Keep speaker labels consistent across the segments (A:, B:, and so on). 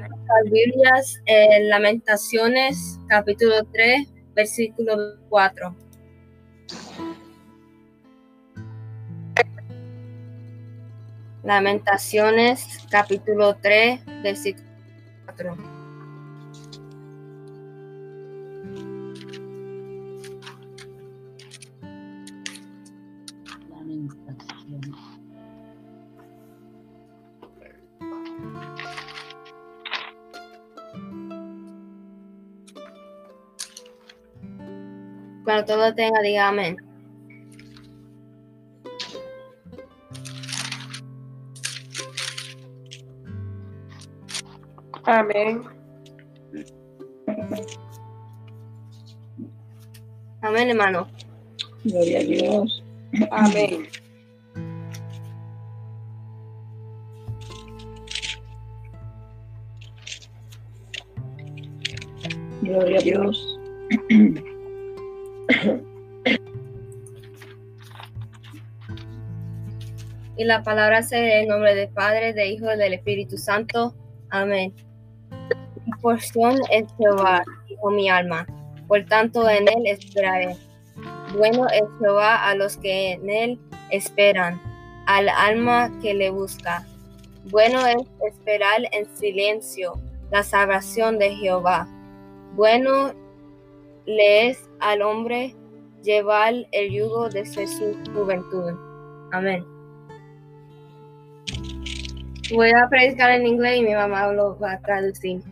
A: Las Biblias, eh, Lamentaciones, capítulo 3, versículo 4. Lamentaciones, capítulo 3, versículo 4. Cuando todo lo tenga, diga amén.
B: Amén.
A: Amén, hermano.
C: Gloria a Dios.
B: Amén.
C: Gloria a Dios.
A: Y la palabra sea en nombre del Padre, del Hijo y del Espíritu Santo. Amén. Mi porción es Jehová, dijo mi alma. Por tanto, en él esperaré. Bueno es Jehová a los que en él esperan, al alma que le busca. Bueno es esperar en silencio la salvación de Jehová. Bueno le es al hombre llevar el yugo desde su juventud. Amén. Voy a predicar en inglés y mi mamá lo va a traducir.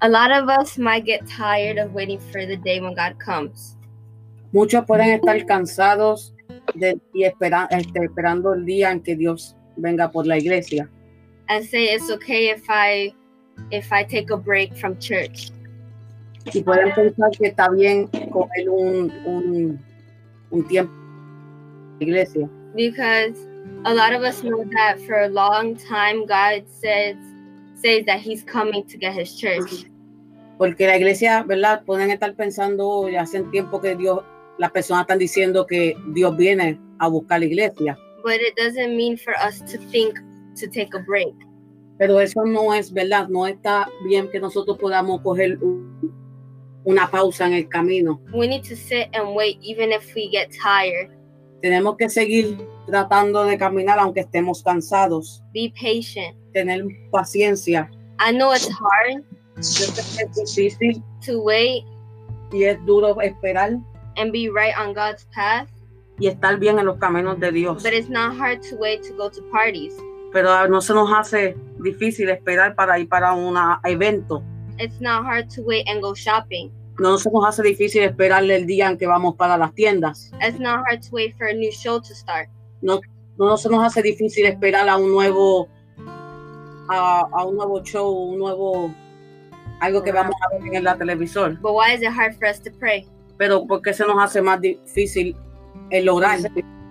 A: A lot of us might get tired of waiting for the day when God comes.
D: Muchos pueden estar cansados de, y espera- este, esperando el día en que Dios venga por la iglesia.
A: And say it's okay if I if I take a break from church.
D: Y pueden pensar que está bien coger un, un, un tiempo en la iglesia.
A: Because a lot of us know that for a long time God says says that he's coming to get his church.
D: Porque la iglesia, ¿verdad? Pueden estar pensando, ya hace tiempo que Dios, las personas están diciendo que Dios viene a buscar la iglesia.
A: But it doesn't mean for us to think to take a break.
D: Pero eso no es verdad, no está bien que nosotros podamos coger un- una pausa en el camino.
A: We need to sit and wait even if we get tired.
D: Tenemos que seguir tratando de caminar aunque estemos cansados,
A: Be patient.
D: tener paciencia.
A: I know it's hard
D: Yo sé que es difícil
A: to wait
D: y es duro esperar
A: and be right on God's path,
D: y estar bien en los caminos de Dios.
A: but it's not hard to wait to go to parties.
D: Pero no se nos hace difícil esperar para ir para un evento.
A: It's not hard to wait and go shopping.
D: No se nos hace difícil esperarle el día en que vamos para las tiendas.
A: It's not hard to wait for a new show to start.
D: No, no se nos hace difícil esperar a un nuevo a, a un nuevo show, un nuevo algo que vamos a ver en la televisor.
A: But why is it hard for us to pray?
D: Pero ¿por qué se nos hace más difícil el orar?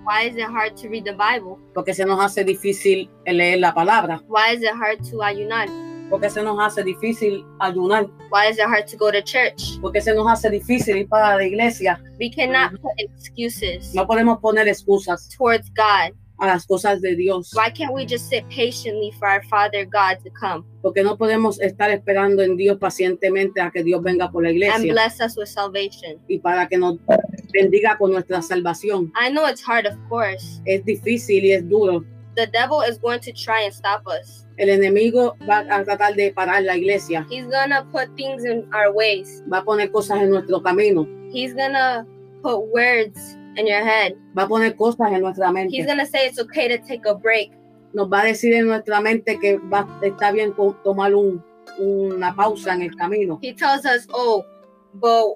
A: Why is it hard to read the Bible?
D: Porque se nos hace difícil el leer la palabra.
A: Why is it hard to ayunar?
D: Porque se nos hace difícil ayunar.
A: Why is it hard to go to church?
D: Porque se nos hace difícil ir para la iglesia.
A: We cannot put excuses
D: No podemos poner excusas
A: towards God.
D: a las cosas de Dios.
A: Why can't we just sit patiently for our Father God to come
D: Porque no podemos estar esperando en Dios pacientemente a que Dios venga por la
A: and
D: iglesia
A: bless us with salvation?
D: y para que nos bendiga con nuestra salvación.
A: I know it's hard, of course.
D: Es difícil y es duro.
A: The devil is going to try and stop us.
D: El enemigo va a tratar de parar la iglesia,
A: He's gonna put things in our ways.
D: va a poner cosas en nuestro camino,
A: He's gonna put words in your head.
D: va a poner cosas en nuestra
A: He's
D: mente.
A: gonna say it's okay to take a break.
D: Nos va a decir en nuestra mente que va, está bien tomar un- una pausa en el camino.
A: He tells us, oh, but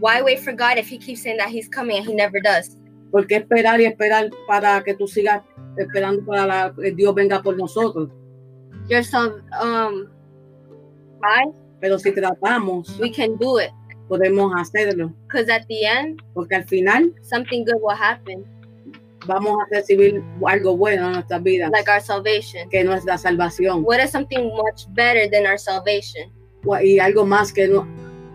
A: why wait for God if he keeps saying that he's coming and he never does?
D: ¿Por qué esperar y esperar para que tú sigas esperando para que Dios venga por nosotros?
A: You're so um why?
D: Pero si tratamos,
A: We can do it.
D: podemos hacerlo.
A: Because at the end,
D: Porque al final
A: something good will happen,
D: vamos a recibir algo bueno en nuestras vidas,
A: like our salvation.
D: que es nuestra salvación.
A: What is something much better than our salvation?
D: Y algo más que no-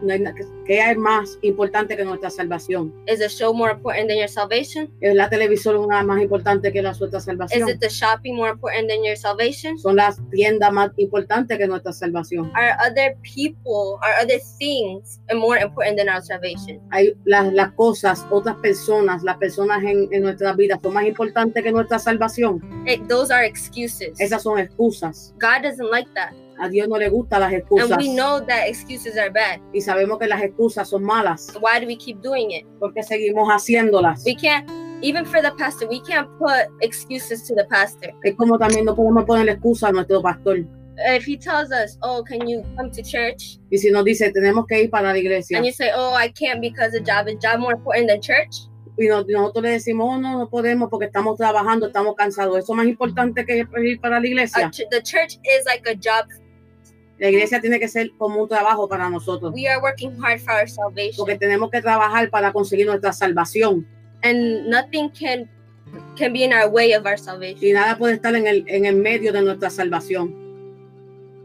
D: no hay na- ¿qué hay más importante que nuestra salvación?
A: Is a show more important than your salvation?
D: ¿Es la televisión una más importante que la nuestra
A: Is
D: salvación?
A: it the shopping more important than your salvation?
D: Son las tiendas más importantes que nuestra salvación.
A: Are other people, are other things more important than our salvation?
D: Hay las, las cosas, otras personas, las personas en, en nuestras vidas son más importantes que nuestra salvación.
A: It, those are excuses.
D: Esas son excusas.
A: God doesn't like that.
D: A Dios no le gustan las
A: And
D: excusas.
A: we know that excuses are bad.
D: Y sabemos que las excusas son malas.
A: Why do we keep doing it?
D: porque seguimos haciéndolas.
A: We can't, even for the pastor, we can't put excuses to the pastor.
D: Es como también no podemos poner excusa a nuestro pastor.
A: If he tells us, oh, can you come to church?
D: Y si nos dice, tenemos que ir para la iglesia,
A: And you say, oh, I can't because the job is job more important than church?
D: y nos- nosotros le decimos, oh, no, no podemos porque estamos trabajando, estamos cansados. Eso es más importante que ir para la iglesia.
A: the church is like a job.
D: La iglesia tiene que ser como un trabajo para nosotros,
A: We are working hard for our salvation.
D: porque tenemos que trabajar para conseguir nuestra salvación.
A: and nothing can can be in our way of our salvation.
D: Y nada puede estar en el, en el medio de nuestra salvación.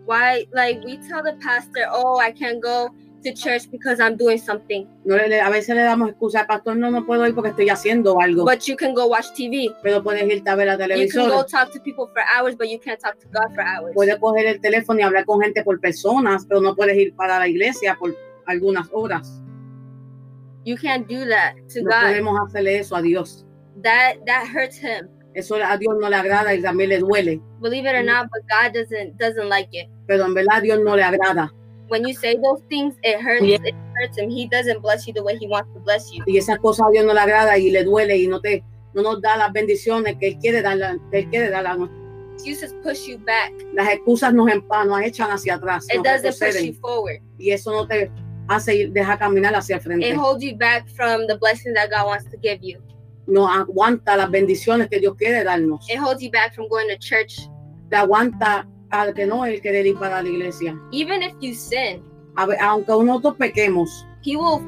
A: Why, like, we tell the pastor, "Oh, I can't go to church because I'm doing something,"
D: No le- a veces le damos excusa pastor, no, no puedo ir porque estoy haciendo algo.
A: but you can go watch TV.
D: pero puedes irte a ver la
A: You can
D: televisión.
A: go talk to people for hours, but you can't talk to God for hours.
D: puedes coger el teléfono y hablar con gente por personas, pero no puedes ir para la iglesia por algunas horas.
A: You can't do that to
D: No
A: God.
D: podemos hacerle eso a Dios.
A: That that hurts Him.
D: Eso a Dios no le agrada y también le duele,
A: Believe it or not, but God doesn't doesn't like it.
D: pero en verdad Dios no le agrada.
A: When you say those things, it hurts.
C: Yeah.
A: It hurts Him. He doesn't bless you the way He wants to bless you.
D: Y esas cosas a Dios no le agrada y le duele y no te no nos da las bendiciones que Él quiere dar, que Él quiere dar a nosotros.
A: Excuses push you back.
D: Las excusas nos, empa- nos echan hacia atrás
A: It doesn't push you forward.
D: y eso no te hace ir, deja caminar hacia el frente.
A: It holds you back from the blessings that God wants to give you.
D: No aguanta las bendiciones que Dios quiere darnos.
A: It holds you back from going to church.
D: Te aguanta al que no el querer ir para la iglesia.
A: Even if you sin,
D: A ver, aunque nosotros pequemos,
A: He will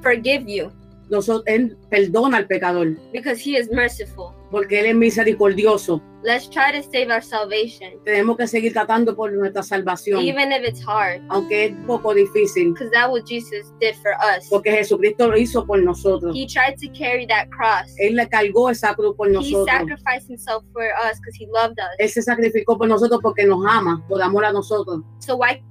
A: forgive you
D: nosotros, Él perdona al pecador,
A: because He is merciful.
D: Porque Él es misericordioso.
A: Let's try to save our salvation,
D: Tenemos que seguir tratando por nuestra salvación,
A: even if it's hard,
D: aunque es un poco difícil,
A: because that's what Jesus did for us.
D: porque Jesucristo lo hizo por nosotros.
A: He tried to carry that cross.
D: Él le cargó esa cruz por
A: He
D: nosotros.
A: sacrificed Himself for us because He loved us.
D: Él se sacrificó por nosotros porque nos ama, por amor a nosotros.
A: So why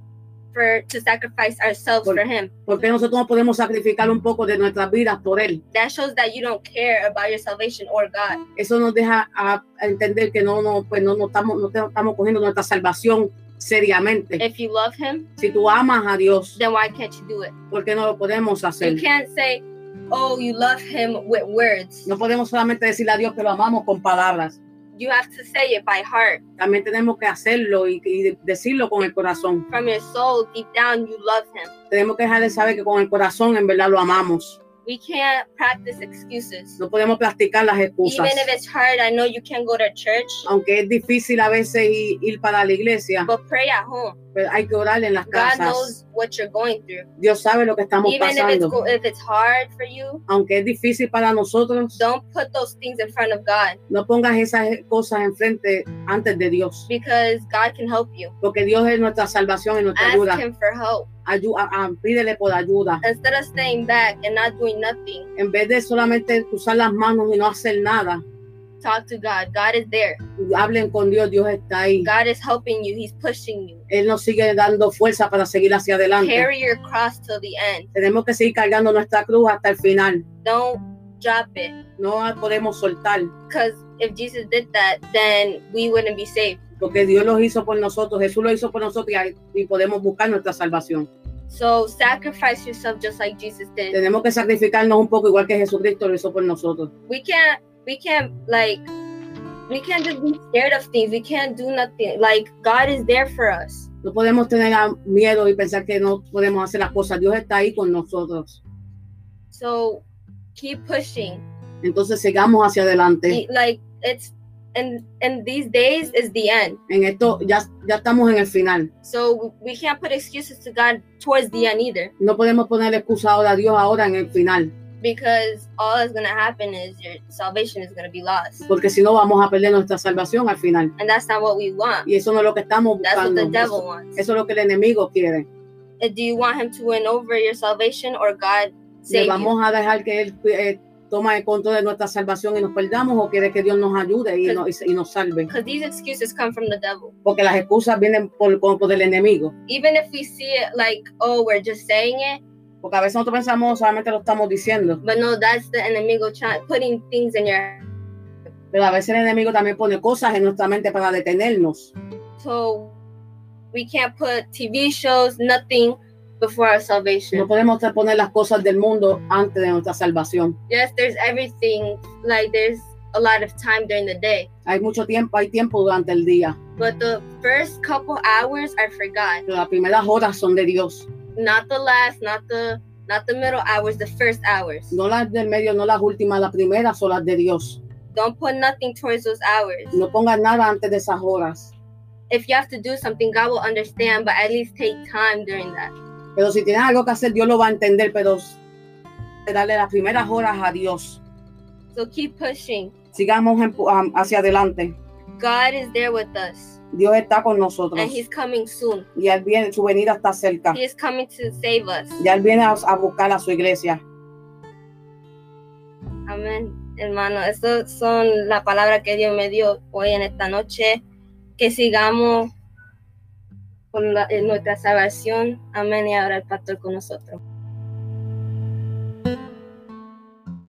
A: for to sacrifice ourselves
D: Por-
A: for Him?
D: Porque nosotros no podemos sacrificar un poco de nuestras vidas por Él.
A: That shows that you don't care about your salvation or God.
D: Eso nos deja a, entender que no, no, pues no, no estamos, no estamos cogiendo nuestra salvación seriamente.
A: If you love Him,
D: Si tú amas a Dios,
A: then why can't you do it?
D: ¿por qué no lo podemos hacer?
A: You can't say, "Oh, you love Him" with words.
D: No podemos solamente decirle a Dios que lo amamos con palabras.
A: You have to say it by heart,
D: También tenemos que hacerlo y, y decirlo con el corazón.
A: from your soul, deep down. You love Him.
D: Tenemos que dejar de saber que con el corazón en verdad lo amamos.
A: We can't practice excuses.
D: No podemos practicar las excusas.
A: Even if it's hard, I know you can't go to church,
D: Aunque es difícil a veces ir, ir para la iglesia,
A: but pray at home.
D: Hay que orar en las
A: God
D: casas.
A: knows what you're going through.
D: Dios sabe lo que estamos
A: Even if it's
D: pasando.
A: go- if it's hard for you,
D: Aunque es difícil para nosotros,
A: don't put those things in front of God
D: no pongas esas cosas enfrente antes de Dios.
A: because God can help you.
D: Porque Dios es nuestra salvación y nuestra ayuda.
A: Ask Him for help
D: Ayu- a- a- pídele por ayuda.
A: instead of staying back and not doing nothing.
D: En vez de solamente usar las manos y no hacer nada,
A: Talk to God. God is there.
D: hablen con Dios, Dios está ahí.
A: God is helping you. He's pushing you.
D: Él nos sigue dando fuerza para seguir hacia adelante.
A: Carry your cross till the end.
D: Tenemos que seguir cargando nuestra cruz hasta el final.
A: Don't drop it.
D: No podemos soltar,
A: Because if Jesus did that, then we wouldn't be saved.
D: porque Dios lo hizo por nosotros, Jesús lo hizo por nosotros y podemos buscar nuestra salvación.
A: So sacrifice yourself just like Jesus did.
D: Tenemos que sacrificarnos un poco igual que Jesucristo lo hizo por nosotros.
A: We can't we can't like we can't just be scared of things. We can't do nothing. Like God is there for us.
D: No podemos tener miedo y pensar que no podemos hacer las cosas. Dios está ahí con nosotros.
A: So keep pushing.
D: Entonces sigamos hacia adelante.
A: Like it's and and these days is the end.
D: En esto ya, ya estamos en el final.
A: So we can't put excuses to God towards the end either.
D: No podemos poner excusa ahora a Dios ahora en el final,
A: Because all that's gonna happen is your salvation is gonna be lost.
D: porque si no vamos a perder nuestra salvación al final.
A: And that's not what we want.
D: Y eso no es lo que estamos
A: That's what
D: buscando.
A: the devil
D: Eso,
A: wants.
D: eso es lo que el enemigo quiere.
A: Do you want him to win over your salvation or God
D: ¿Le
A: save you?
D: vamos a dejar que Él eh, toma el control de nuestra salvación y nos perdamos o quiere que Dios nos ayude y, nos- y nos salve?
A: These excuses come from the devil.
D: Porque las excusas vienen por, por, por el enemigo.
A: Even if we see it like, oh, we're just saying it,
D: Porque a veces nosotros pensamos solamente lo estamos diciendo,
A: but no, that's the enemigo putting things in your
D: pero a veces el enemigo también pone cosas en nuestra mente para detenernos.
A: so we can't put TV shows, nothing before our
D: No
A: salvation.
D: podemos poner las cosas del mundo antes de nuestra salvación.
A: Yes, there's everything, like there's a lot of time during the day.
D: Hay mucho tiempo, hay tiempo durante el día,
A: But the first couple hours are for God.
D: pero las primeras horas son de Dios.
A: Not the last, not the not the middle hours, the first hours.
D: No las del medio, no las últimas, las primeras son las de Dios.
A: Don't put nothing towards those hours.
D: No pongas nada antes de esas horas.
A: If you have to do something, God will understand, but at least take time during that.
D: Pero si tienes algo que hacer, Dios lo va a entender, pero darle las primeras horas a Dios.
A: So keep pushing.
D: Sigamos hacia adelante.
A: God is there with us,
D: Dios está con nosotros.
A: and He's coming soon.
D: Y él viene, su venida está cerca.
A: He is coming to save us.
D: Ya él viene a, a buscar a su iglesia.
A: Amén, hermano. Estas son la palabra que Dios me dio hoy en esta noche. Que sigamos con la- en nuestra salvación. Amén. Y ahora el pastor con nosotros.